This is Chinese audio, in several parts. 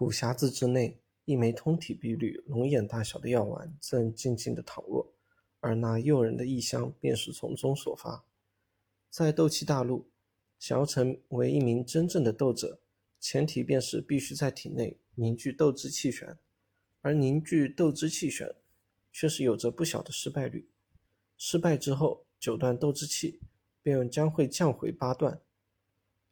古匣子之内，一枚通体碧绿、龙眼大小的药丸正静静地躺卧，而那诱人的异香便是从中所发。在斗气大陆，想要成为一名真正的斗者，前提便是必须在体内凝聚斗之气旋，而凝聚斗之气旋，却是有着不小的失败率。失败之后，九段斗之气便将会降回八段。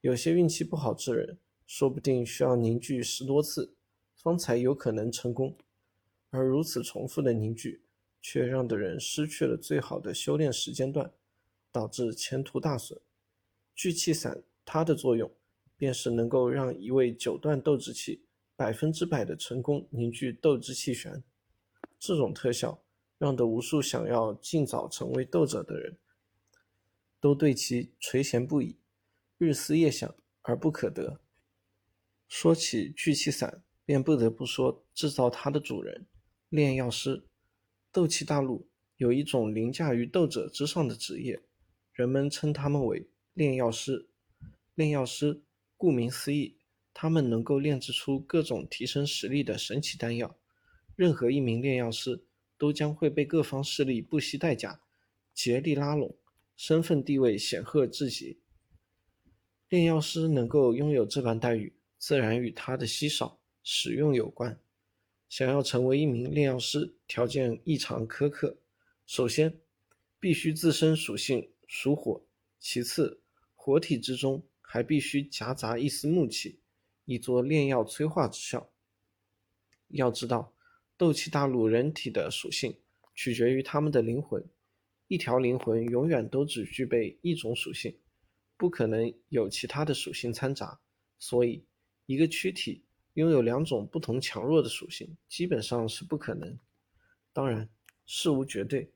有些运气不好之人。说不定需要凝聚十多次，方才有可能成功。而如此重复的凝聚，却让的人失去了最好的修炼时间段，导致前途大损。聚气散它的作用，便是能够让一位九段斗之气百分之百的成功凝聚斗之气旋。这种特效，让的无数想要尽早成为斗者的人，都对其垂涎不已，日思夜想而不可得。说起聚气散，便不得不说制造它的主人——炼药师。斗气大陆有一种凌驾于斗者之上的职业，人们称他们为炼药师。炼药师顾名思义，他们能够炼制出各种提升实力的神奇丹药。任何一名炼药师都将会被各方势力不惜代价竭力拉拢，身份地位显赫至极。炼药师能够拥有这般待遇。自然与它的稀少使用有关。想要成为一名炼药师，条件异常苛刻。首先，必须自身属性属火；其次，火体之中还必须夹杂一丝木气，以作炼药催化之效。要知道，斗气大陆人体的属性取决于他们的灵魂，一条灵魂永远都只具备一种属性，不可能有其他的属性掺杂，所以。一个躯体拥有两种不同强弱的属性，基本上是不可能。当然，事无绝对，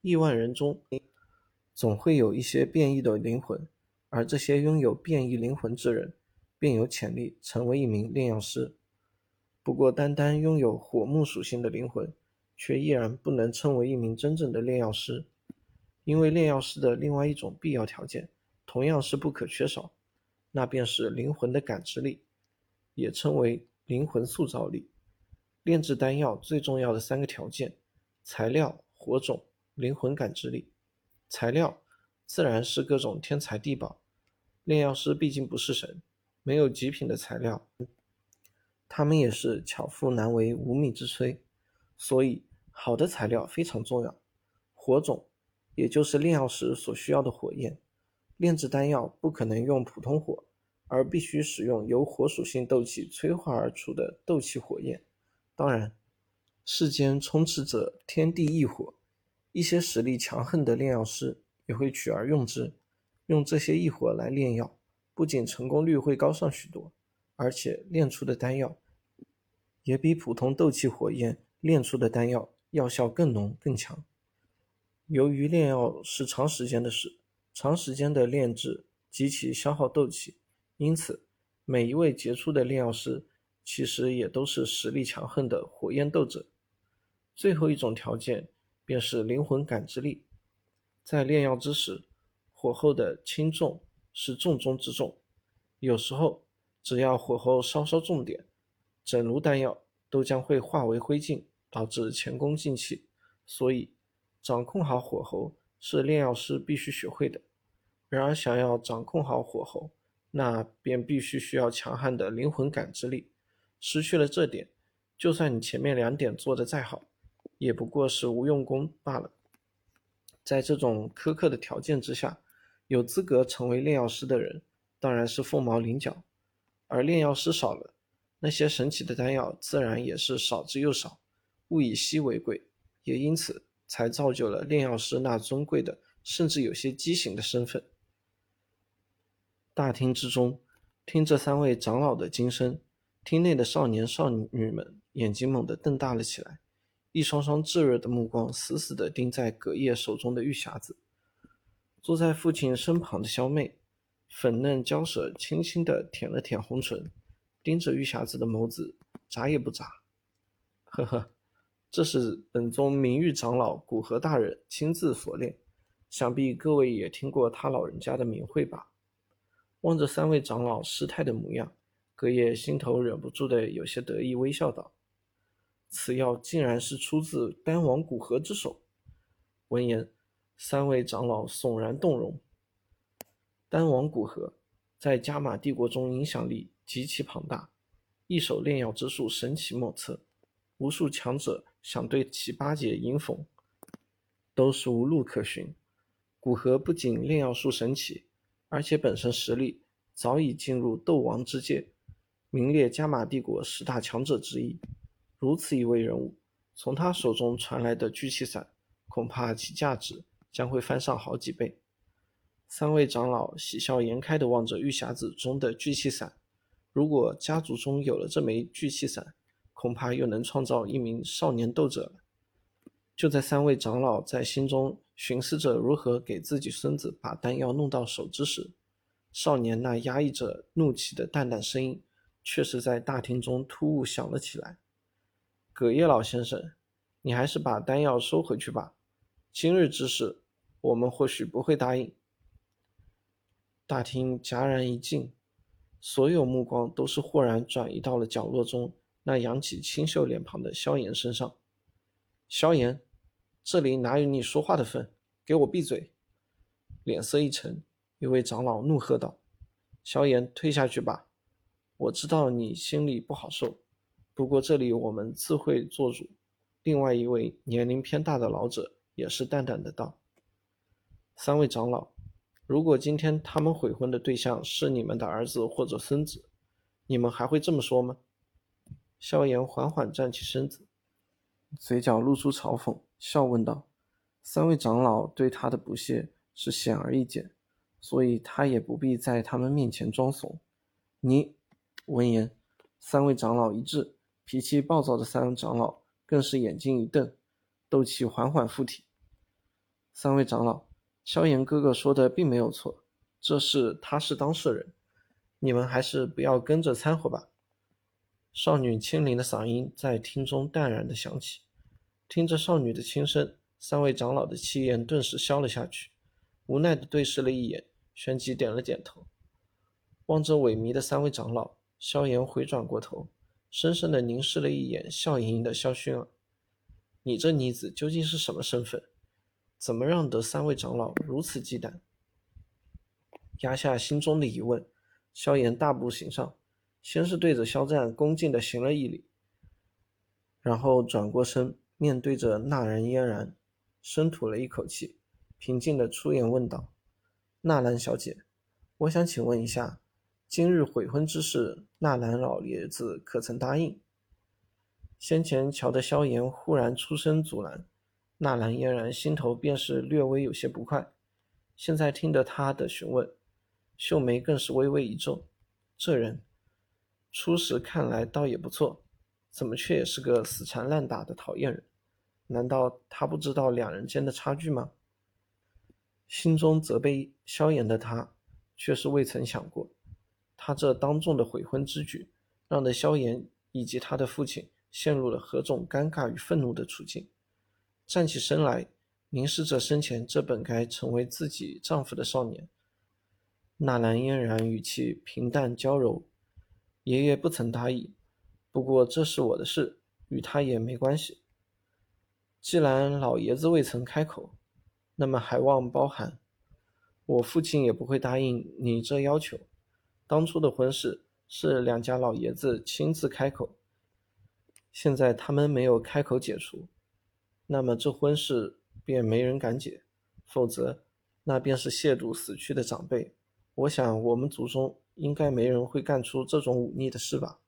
亿万人中总会有一些变异的灵魂，而这些拥有变异灵魂之人，便有潜力成为一名炼药师。不过，单单拥有火木属性的灵魂，却依然不能称为一名真正的炼药师，因为炼药师的另外一种必要条件，同样是不可缺少，那便是灵魂的感知力。也称为灵魂塑造力。炼制丹药最重要的三个条件：材料、火种、灵魂感知力。材料自然是各种天材地宝。炼药师毕竟不是神，没有极品的材料，他们也是巧妇难为无米之炊。所以，好的材料非常重要。火种，也就是炼药时所需要的火焰。炼制丹药不可能用普通火。而必须使用由火属性斗气催化而出的斗气火焰。当然，世间充斥着天地异火，一些实力强横的炼药师也会取而用之，用这些异火来炼药，不仅成功率会高上许多，而且炼出的丹药也比普通斗气火焰炼出的丹药药效更浓更强。由于炼药是长时间的事，长时间的炼制极其消耗斗气。因此，每一位杰出的炼药师其实也都是实力强横的火焰斗者。最后一种条件便是灵魂感知力。在炼药之时，火候的轻重是重中之重。有时候，只要火候稍稍重点，整炉丹药都将会化为灰烬，导致前功尽弃。所以，掌控好火候是炼药师必须学会的。然而，想要掌控好火候，那便必须需要强悍的灵魂感知力，失去了这点，就算你前面两点做得再好，也不过是无用功罢了。在这种苛刻的条件之下，有资格成为炼药师的人当然是凤毛麟角，而炼药师少了，那些神奇的丹药自然也是少之又少，物以稀为贵，也因此才造就了炼药师那尊贵的，甚至有些畸形的身份。大厅之中，听这三位长老的惊声，厅内的少年少女们眼睛猛地瞪大了起来，一双双炙热的目光死死地盯在葛叶手中的玉匣子。坐在父亲身旁的萧妹，粉嫩娇舌，轻轻地舔了舔红唇，盯着玉匣子的眸子，眨也不眨。呵呵，这是本宗名誉长老古河大人亲自佛炼，想必各位也听过他老人家的名讳吧？望着三位长老失态的模样，隔夜心头忍不住的有些得意，微笑道：“此药竟然是出自丹王古河之手。”闻言，三位长老悚然动容。丹王古河在加玛帝国中影响力极其庞大，一手炼药之术神奇莫测，无数强者想对其巴结迎逢，都是无路可寻。古河不仅炼药术神奇，而且本身实力早已进入斗王之界，名列加玛帝国十大强者之一。如此一位人物，从他手中传来的聚气散，恐怕其价值将会翻上好几倍。三位长老喜笑颜开地望着玉匣子中的聚气伞。如果家族中有了这枚聚气伞，恐怕又能创造一名少年斗者。就在三位长老在心中寻思着如何给自己孙子把丹药弄到手之时，少年那压抑着怒气的淡淡声音，却是在大厅中突兀响了起来：“葛叶老先生，你还是把丹药收回去吧。今日之事，我们或许不会答应。”大厅戛然一静，所有目光都是豁然转移到了角落中那扬起清秀脸庞的萧炎身上。萧炎，这里哪有你说话的份？给我闭嘴！脸色一沉，一位长老怒喝道：“萧炎，退下去吧！我知道你心里不好受，不过这里我们自会做主。”另外一位年龄偏大的老者也是淡淡的道：“三位长老。”如果今天他们悔婚的对象是你们的儿子或者孙子，你们还会这么说吗？萧炎缓缓站起身子，嘴角露出嘲讽，笑问道：“三位长老对他的不屑是显而易见，所以他也不必在他们面前装怂。”你闻言，三位长老一致，脾气暴躁的三位长老更是眼睛一瞪，斗气缓缓附体。三位长老。萧炎哥哥说的并没有错，这事他是当事人，你们还是不要跟着掺和吧。少女清灵的嗓音在厅中淡然的响起，听着少女的轻声，三位长老的气焰顿时消了下去，无奈的对视了一眼，旋即点了点头。望着萎靡的三位长老，萧炎回转过头，深深的凝视了一眼笑盈盈的萧薰儿：“你这妮子究竟是什么身份？”怎么让得三位长老如此忌惮？压下心中的疑问，萧炎大步行上，先是对着肖战恭敬的行了一礼，然后转过身，面对着纳兰嫣然，深吐了一口气，平静的出言问道：“纳兰小姐，我想请问一下，今日悔婚之事，纳兰老爷子可曾答应？”先前瞧得萧炎忽然出声阻拦。纳兰嫣然心头便是略微有些不快，现在听得他的询问，秀眉更是微微一皱。这人初时看来倒也不错，怎么却也是个死缠烂打的讨厌人？难道他不知道两人间的差距吗？心中责备萧炎的他，却是未曾想过，他这当众的悔婚之举，让得萧炎以及他的父亲陷入了何种尴尬与愤怒的处境。站起身来，凝视着身前这本该成为自己丈夫的少年，纳兰嫣然语气平淡娇柔：“爷爷不曾答应，不过这是我的事，与他也没关系。既然老爷子未曾开口，那么还望包涵。我父亲也不会答应你这要求。当初的婚事是两家老爷子亲自开口，现在他们没有开口解除。”那么这婚事便没人敢解，否则那便是亵渎死去的长辈。我想我们族中应该没人会干出这种忤逆的事吧？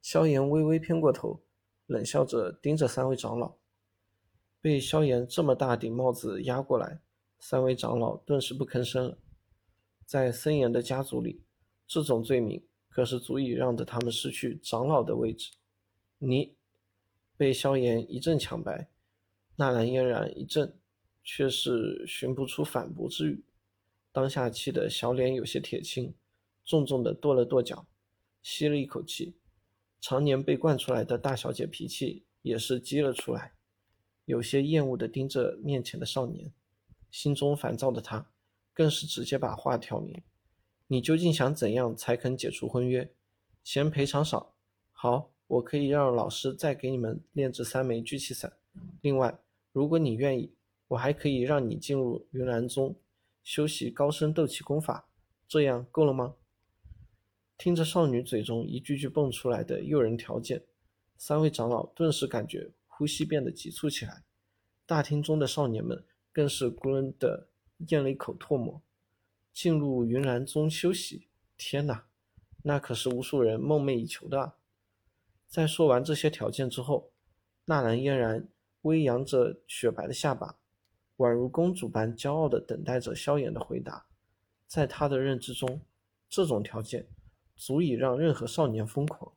萧炎微微偏过头，冷笑着盯着三位长老。被萧炎这么大顶帽子压过来，三位长老顿时不吭声了。在森严的家族里，这种罪名可是足以让得他们失去长老的位置。你被萧炎一阵抢白。纳兰嫣然一怔，却是寻不出反驳之语。当下气得小脸有些铁青，重重的跺了跺脚，吸了一口气。常年被惯出来的大小姐脾气也是激了出来，有些厌恶的盯着面前的少年。心中烦躁的他，更是直接把话挑明：“你究竟想怎样才肯解除婚约？嫌赔偿少？好，我可以让老师再给你们炼制三枚聚气伞。另外，如果你愿意，我还可以让你进入云岚宗修习高深斗气功法。这样够了吗？听着少女嘴中一句句蹦出来的诱人条件，三位长老顿时感觉呼吸变得急促起来。大厅中的少年们更是咕哝的咽了一口唾沫。进入云岚宗休息，天哪，那可是无数人梦寐以求的啊。在说完这些条件之后，纳兰嫣然微扬着雪白的下巴，宛如公主般骄傲地等待着萧炎的回答。在她的认知中，这种条件。足以让任何少年疯狂。